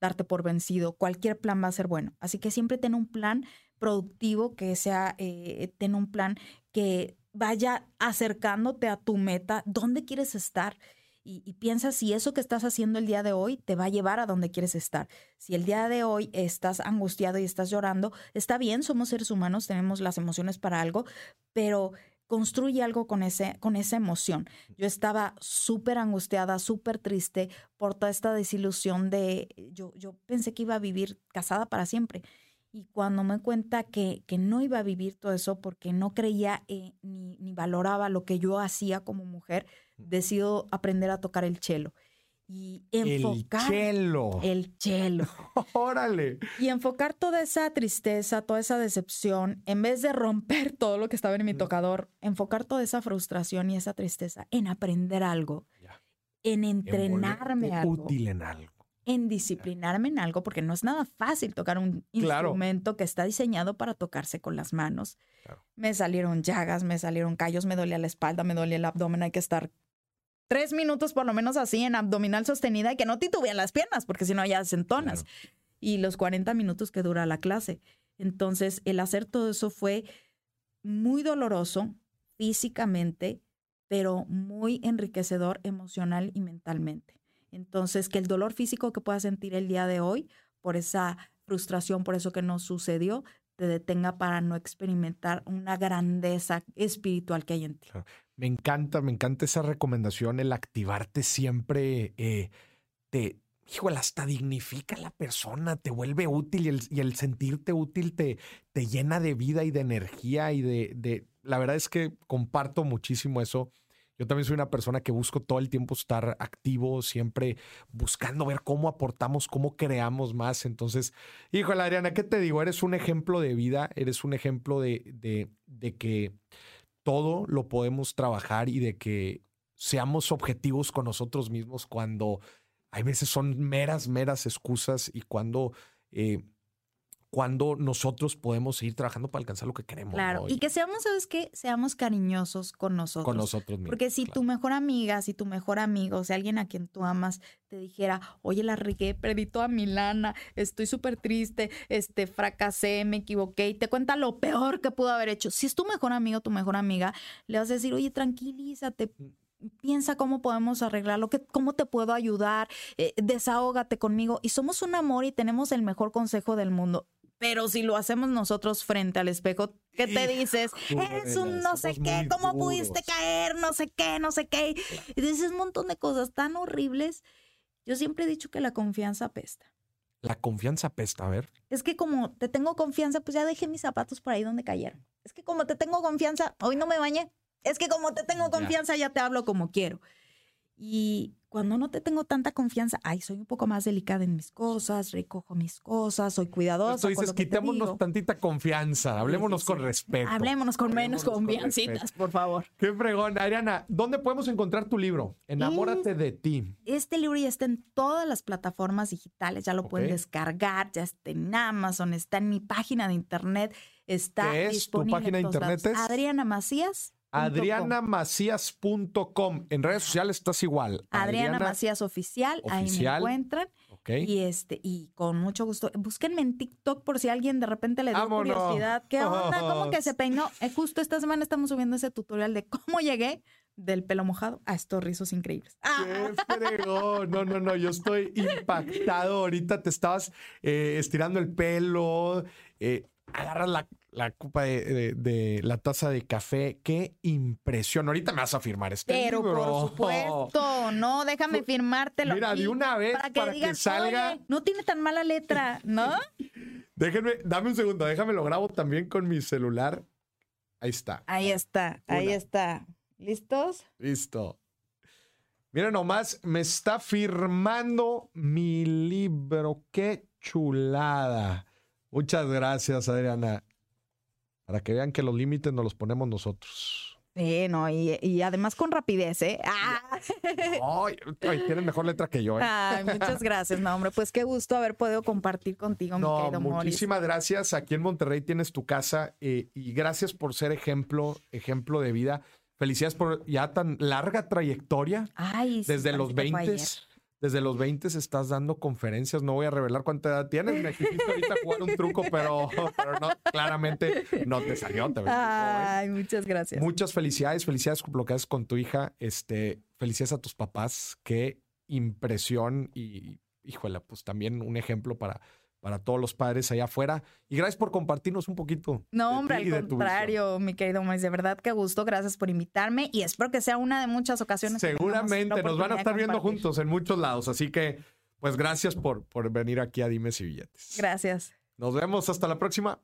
darte por vencido, cualquier plan va a ser bueno. Así que siempre ten un plan productivo, que sea, eh, ten un plan que vaya acercándote a tu meta, dónde quieres estar. Y, y, piensa si eso que estás haciendo el día de hoy te va a llevar a donde quieres estar. Si el día de hoy estás angustiado y estás llorando, está bien, somos seres humanos, tenemos las emociones para algo, pero construye algo con, ese, con esa emoción. Yo estaba súper angustiada, súper triste por toda esta desilusión de, yo, yo pensé que iba a vivir casada para siempre. Y cuando me cuenta que, que no iba a vivir todo eso porque no creía eh, ni, ni valoraba lo que yo hacía como mujer, decido aprender a tocar el cello. Y enfocar el chelo. el chelo. *laughs* Órale. Y enfocar toda esa tristeza, toda esa decepción, en vez de romper *laughs* todo lo que estaba en mi tocador, enfocar toda esa frustración y esa tristeza en aprender algo, Ya. en En entrenarme volverte algo, útil en algo. en disciplinarme en algo, porque no es nada fácil tocar un Claro. instrumento que está diseñado para tocarse con las manos. Claro. Me salieron llagas, me salieron callos, me dolía la espalda, me dolía el abdomen, hay que estar tres minutos por lo menos así en abdominal sostenida y que no titubean las piernas, porque si no ya se entonas. Y los 40 minutos que dura la clase. Entonces, el hacer todo eso fue muy doloroso físicamente, pero muy enriquecedor emocional y mentalmente. Entonces, que el dolor físico que puedas sentir el día de hoy por esa frustración, por eso que no sucedió, te detenga para no experimentar una grandeza espiritual que hay en ti. Me encanta, me encanta esa recomendación, el activarte siempre eh, te, híjole, hasta dignifica a la persona, te vuelve útil y el, sentirte útil te, te llena de vida y de energía y de, de, la verdad es que comparto muchísimo eso. Yo también soy una persona que busco todo el tiempo estar activo, siempre buscando ver cómo aportamos, cómo creamos más. Entonces, híjole, Adriana, ¿qué te digo? Eres un ejemplo de vida, eres un ejemplo de, de, de que todo lo podemos trabajar y de que seamos objetivos con nosotros mismos cuando hay veces son meras, meras excusas y cuando, eh, cuando nosotros podemos seguir trabajando para alcanzar lo que queremos. Claro, ¿no? y que seamos, ¿sabes qué? Seamos cariñosos con nosotros. con nosotros mismos. Porque si claro. tu mejor amiga, si tu mejor amigo, o sea, alguien a quien tú amas, te dijera, oye, la regué, perdí toda mi lana, estoy súper triste, este, fracasé, me equivoqué, y te cuenta lo peor que pudo haber hecho. Si es tu mejor amigo, tu mejor amiga, le vas a decir, oye, tranquilízate, piensa cómo podemos arreglarlo, que, cómo te puedo ayudar, eh, desahógate conmigo. Y somos un amor y tenemos el mejor consejo del mundo. Pero si lo hacemos nosotros frente al espejo, ¿qué te dices? Eres un no sé qué, ¿cómo pudiste caer? No sé qué, no sé qué. Y dices un montón de cosas tan horribles. Yo siempre he dicho que la confianza apesta. La confianza pesta, a ver. Es que como te tengo confianza, pues ya dejé mis zapatos por ahí donde cayeron. Es que como te tengo confianza, hoy no me bañé. Es que como te tengo Ya. confianza, ya te hablo como quiero. Y cuando no te tengo tanta confianza, ay, soy un poco más delicada en mis cosas, recojo mis cosas, soy cuidadosa. Con dices, quitémonos tantita confianza, hablémonos sí, con sí. respeto. Hablémonos con menos con confiancitas, por favor. Qué fregón. Adriana, ¿dónde podemos encontrar tu libro? Enamórate de ti. Este libro ya está en todas las plataformas digitales, ya lo pueden descargar, ya está en Amazon, está en mi página de internet, está ¿Qué es tu disponible en página de internet? Es Adriana Macías. adrianamacías.com. En redes sociales estás igual. Adriana Macías Oficial, ahí me encuentran. Ok. Y este, y con mucho gusto, búsquenme en TikTok por si alguien de repente le dio ¡Vámonos! curiosidad. ¿Qué onda? ¿Cómo que se peinó? *laughs* Eh, justo esta semana estamos subiendo ese tutorial de cómo llegué del pelo mojado a estos rizos increíbles. Ah, ¡Qué fregón! No, no, no, yo estoy impactado. Ahorita te estabas eh, estirando el pelo, eh, agarras la, la copa de, de- de la taza de café. ¡Qué impresión! Ahorita me vas a firmar este pero libro. por supuesto, no, déjame firmártelo. Mira, de una vez para que, para que digan, salga. "Oye, no tiene tan mala letra, ¿no? *laughs* Déjenme, dame un segundo, déjame lo grabo también con mi celular. Ahí está. Ahí está, ahí está. ¿Listos? Listo. Mira nomás, me está firmando mi libro. ¡Qué chulada! Muchas gracias, Adriana. Para que vean que los límites nos los ponemos nosotros. Sí, no, y, y además con rapidez, ¿eh? Ah. Ay, tienes mejor letra que yo. ¿eh? Ay, muchas gracias, no, hombre. Pues qué gusto haber podido compartir contigo, mi No, querido Morris. muchísimas gracias. Aquí en Monterrey tienes tu casa eh, y gracias por ser ejemplo, ejemplo de vida. Felicidades por ya tan larga trayectoria. Ay, sí, Desde los parece que fue 20, ayer. Desde los 20 estás dando conferencias. No voy a revelar cuánta edad tienes. Me quisiste ahorita jugar un truco, pero, pero no, claramente no te salió. Te. Ay, muchas gracias. Muchas felicidades, felicidades por lo que haces con tu hija. Este, felicidades a tus papás. Qué impresión y, híjole, pues también un ejemplo para, para todos los padres allá afuera. Y gracias por compartirnos un poquito. No, hombre, al contrario, mi querido Morris, de verdad que gusto, gracias por invitarme y espero que sea una de muchas ocasiones. Seguramente nos van a estar viendo juntos en muchos lados. Así que, pues gracias por, por venir aquí a Dimes y Billetes. Gracias. Nos vemos hasta la próxima.